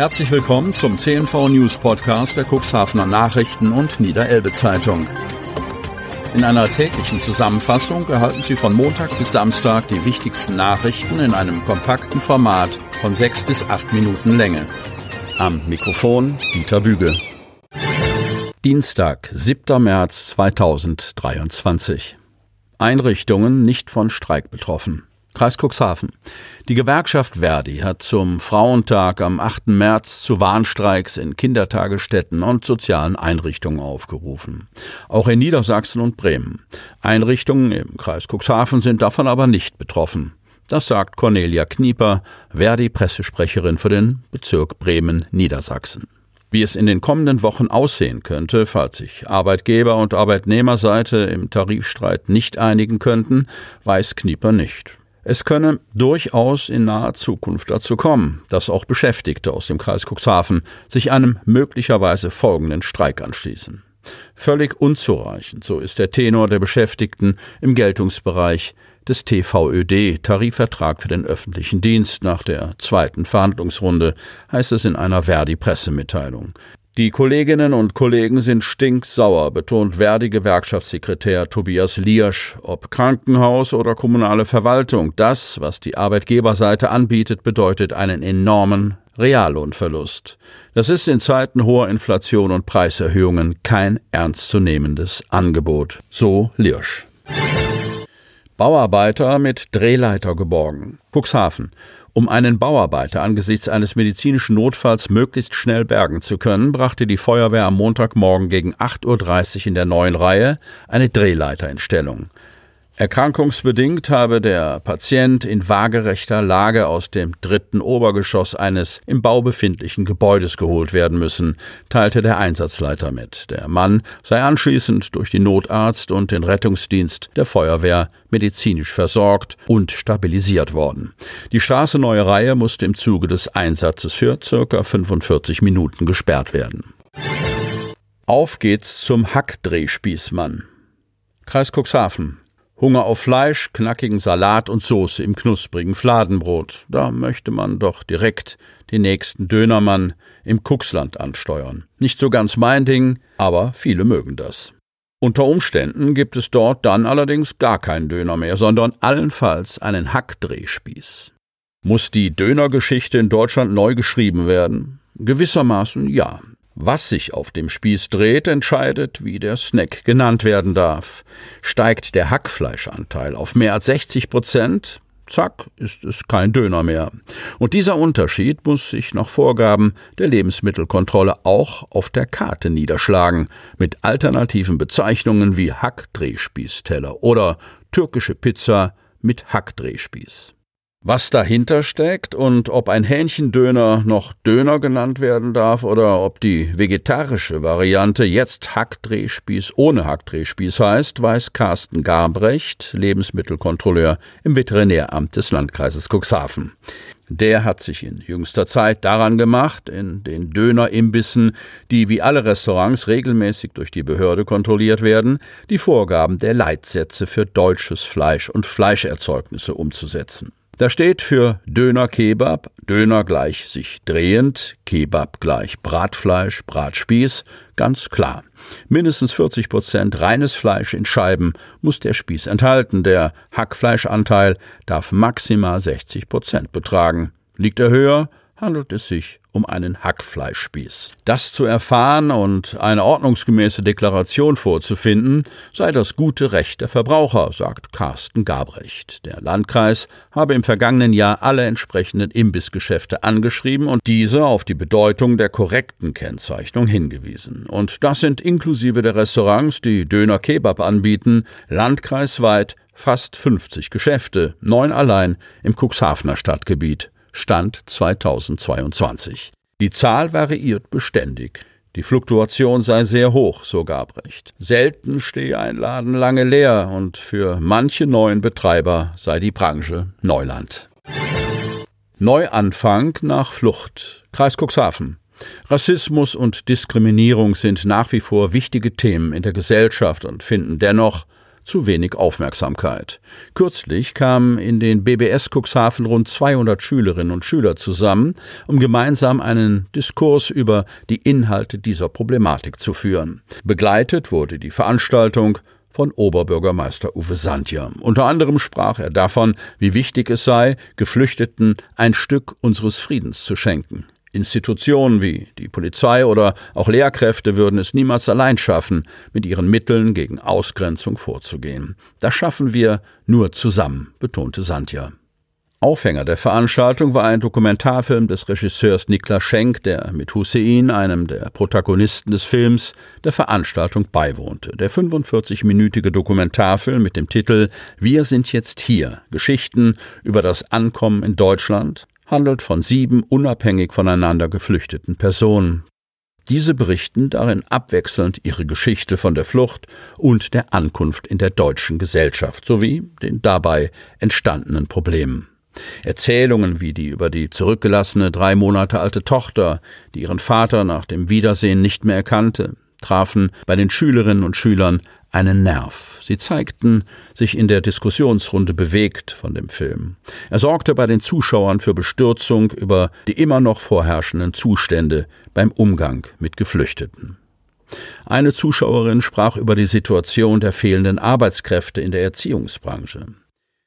Herzlich willkommen zum CNV News Podcast der Cuxhavener Nachrichten und Niederelbe Zeitung. In einer täglichen Zusammenfassung erhalten Sie von Montag bis Samstag die wichtigsten Nachrichten in einem kompakten Format von sechs bis acht Minuten Länge. Am Mikrofon Dieter Büge. Dienstag, 7. März 2023. Einrichtungen nicht von Streik betroffen. Kreis Cuxhaven. Die Gewerkschaft Verdi hat zum Frauentag am 8. März zu Warnstreiks in Kindertagesstätten und sozialen Einrichtungen aufgerufen. Auch in Niedersachsen und Bremen. Einrichtungen im Kreis Cuxhaven sind davon aber nicht betroffen. Das sagt Cornelia Knieper, Verdi-Pressesprecherin für den Bezirk Bremen-Niedersachsen. Wie es in den kommenden Wochen aussehen könnte, falls sich Arbeitgeber und Arbeitnehmerseite im Tarifstreit nicht einigen könnten, weiß Knieper nicht. Es könne durchaus in naher Zukunft dazu kommen, dass auch Beschäftigte aus dem Kreis Cuxhaven sich einem möglicherweise folgenden Streik anschließen. Völlig unzureichend, so ist der Tenor der Beschäftigten im Geltungsbereich des TVÖD, Tarifvertrag für den öffentlichen Dienst nach der zweiten Verhandlungsrunde, heißt es in einer Verdi-Pressemitteilung. Die Kolleginnen und Kollegen sind stinksauer, betont Verdi-Gewerkschaftssekretär Tobias Liersch. Ob Krankenhaus oder kommunale Verwaltung, das, was die Arbeitgeberseite anbietet, bedeutet einen enormen Reallohnverlust. Das ist in Zeiten hoher Inflation und Preiserhöhungen kein ernstzunehmendes Angebot. So Liersch. Bauarbeiter mit Drehleiter geborgen. Cuxhaven. Um einen Bauarbeiter angesichts eines medizinischen Notfalls möglichst schnell bergen zu können, brachte die Feuerwehr am Montagmorgen gegen 8.30 Uhr in der neuen Reihe eine Drehleiter in Stellung. Erkrankungsbedingt habe der Patient in waagerechter Lage aus dem dritten Obergeschoss eines im Bau befindlichen Gebäudes geholt werden müssen, teilte der Einsatzleiter mit. Der Mann sei anschließend durch den Notarzt und den Rettungsdienst der Feuerwehr medizinisch versorgt und stabilisiert worden. Die Straße Neue Reihe musste im Zuge des Einsatzes für circa 45 Minuten gesperrt werden. Auf geht's zum Hackdrehspießmann. Kreis Cuxhaven. Hunger auf Fleisch, knackigen Salat und Soße im knusprigen Fladenbrot. Da möchte man doch direkt den nächsten Dönermann im Kuxland ansteuern. Nicht so ganz mein Ding, aber viele mögen das. Unter Umständen gibt es dort dann allerdings gar keinen Döner mehr, sondern allenfalls einen Hackdrehspieß. Muss die Dönergeschichte in Deutschland neu geschrieben werden? Gewissermaßen ja. Was sich auf dem Spieß dreht, entscheidet, wie der Snack genannt werden darf. Steigt der Hackfleischanteil auf mehr als 60 Prozent, zack, ist es kein Döner mehr. Und dieser Unterschied muss sich nach Vorgaben der Lebensmittelkontrolle auch auf der Karte niederschlagen, mit alternativen Bezeichnungen wie Hackdrehspießteller oder türkische Pizza mit Hackdrehspieß. Was dahinter steckt und ob ein Hähnchendöner noch Döner genannt werden darf oder ob die vegetarische Variante jetzt Hackdrehspieß ohne Hackdrehspieß heißt, weiß Carsten Garbrecht, Lebensmittelkontrolleur im Veterinäramt des Landkreises Cuxhaven. Der hat sich in jüngster Zeit daran gemacht, in den Dönerimbissen, die wie alle Restaurants regelmäßig durch die Behörde kontrolliert werden, die Vorgaben der Leitsätze für deutsches Fleisch und Fleischerzeugnisse umzusetzen. Da steht für Döner Kebab, Döner gleich sich drehend, Kebab gleich Bratfleisch, Bratspieß, ganz klar. Mindestens 40 Prozent reines Fleisch in Scheiben muss der Spieß enthalten. Der Hackfleischanteil darf maximal 60 Prozent betragen. Liegt er höher, handelt es sich um einen Hackfleischspieß. Das zu erfahren und eine ordnungsgemäße Deklaration vorzufinden, sei das gute Recht der Verbraucher, sagt Carsten Gabrecht. Der Landkreis habe im vergangenen Jahr alle entsprechenden Imbissgeschäfte angeschrieben und diese auf die Bedeutung der korrekten Kennzeichnung hingewiesen. Und das sind inklusive der Restaurants, die Döner Kebab anbieten, landkreisweit fast 50 Geschäfte, neun allein im Cuxhavener Stadtgebiet. Stand 2022. Die Zahl variiert beständig. Die Fluktuation sei sehr hoch, so Gabrecht. Selten stehe ein Laden lange leer und für manche neuen Betreiber sei die Branche Neuland. Neuanfang nach Flucht. Kreis Cuxhaven. Rassismus und Diskriminierung sind nach wie vor wichtige Themen in der Gesellschaft und finden dennoch zu wenig Aufmerksamkeit. Kürzlich kamen in den BBS Cuxhaven rund 200 Schülerinnen und Schüler zusammen, um gemeinsam einen Diskurs über die Inhalte dieser Problematik zu führen. Begleitet wurde die Veranstaltung von Oberbürgermeister Uwe Sandja. Unter anderem sprach er davon, wie wichtig es sei, Geflüchteten ein Stück unseres Friedens zu schenken. Institutionen wie die Polizei oder auch Lehrkräfte würden es niemals allein schaffen, mit ihren Mitteln gegen Ausgrenzung vorzugehen. Das schaffen wir nur zusammen, betonte Sandja. Aufhänger der Veranstaltung war ein Dokumentarfilm des Regisseurs Niklas Schenk, der mit Hussein, einem der Protagonisten des Films, der Veranstaltung beiwohnte. Der 45-minütige Dokumentarfilm mit dem Titel Wir sind jetzt hier. Geschichten über das Ankommen in Deutschland handelt von sieben unabhängig voneinander geflüchteten Personen. Diese berichten darin abwechselnd ihre Geschichte von der Flucht und der Ankunft in der deutschen Gesellschaft sowie den dabei entstandenen Problemen. Erzählungen wie die über die zurückgelassene drei Monate alte Tochter, die ihren Vater nach dem Wiedersehen nicht mehr erkannte, trafen bei den Schülerinnen und Schülern einen Nerv. Sie zeigten sich in der Diskussionsrunde bewegt von dem Film. Er sorgte bei den Zuschauern für Bestürzung über die immer noch vorherrschenden Zustände beim Umgang mit Geflüchteten. Eine Zuschauerin sprach über die Situation der fehlenden Arbeitskräfte in der Erziehungsbranche.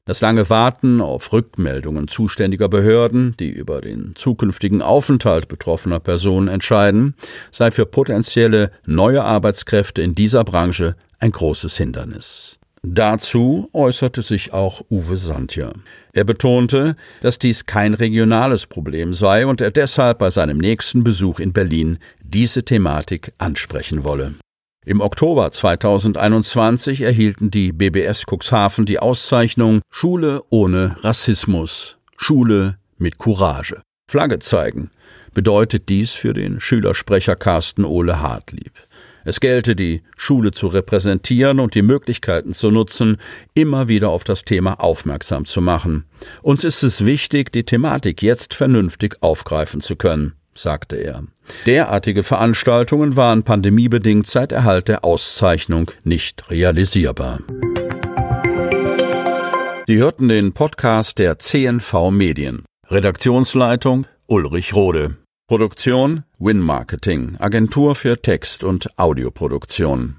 Das lange Warten auf Rückmeldungen zuständiger Behörden, die über den zukünftigen Aufenthalt betroffener Personen entscheiden, sei für potenzielle neue Arbeitskräfte in dieser Branche ein großes Hindernis. Dazu äußerte sich auch Uwe Santja. Er betonte, dass dies kein regionales Problem sei und er deshalb bei seinem nächsten Besuch in Berlin diese Thematik ansprechen wolle. Im Oktober 2021 erhielten die BBS Cuxhaven die Auszeichnung Schule ohne Rassismus, Schule mit Courage. Flagge zeigen bedeutet dies für den Schülersprecher Carsten Ole Hartlieb. Es gelte, die Schule zu repräsentieren und die Möglichkeiten zu nutzen, immer wieder auf das Thema aufmerksam zu machen. Uns ist es wichtig, die Thematik jetzt vernünftig aufgreifen zu können sagte er. Derartige Veranstaltungen waren pandemiebedingt seit Erhalt der Auszeichnung nicht realisierbar. Sie hörten den Podcast der CNV Medien. Redaktionsleitung Ulrich Rode. Produktion Win Marketing, Agentur für Text- und Audioproduktion.